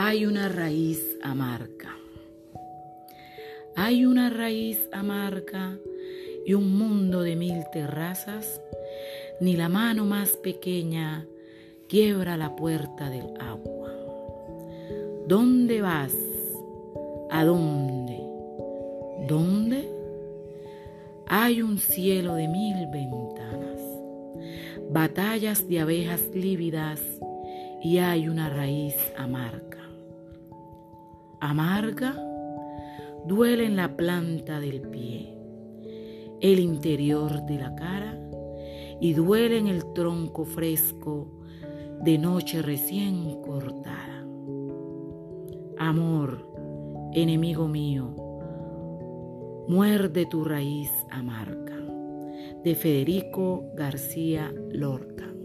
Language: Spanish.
Hay una raíz amarga. Hay una raíz amarga y un mundo de mil terrazas. Ni la mano más pequeña quiebra la puerta del agua. ¿Dónde vas? ¿A dónde? ¿Dónde? Hay un cielo de mil ventanas, batallas de abejas lívidas y hay una raíz amarga. Amarga duele en la planta del pie, el interior de la cara y duele en el tronco fresco de noche recién cortada. Amor, enemigo mío, Muerde tu raíz amarga, de Federico García Lorca.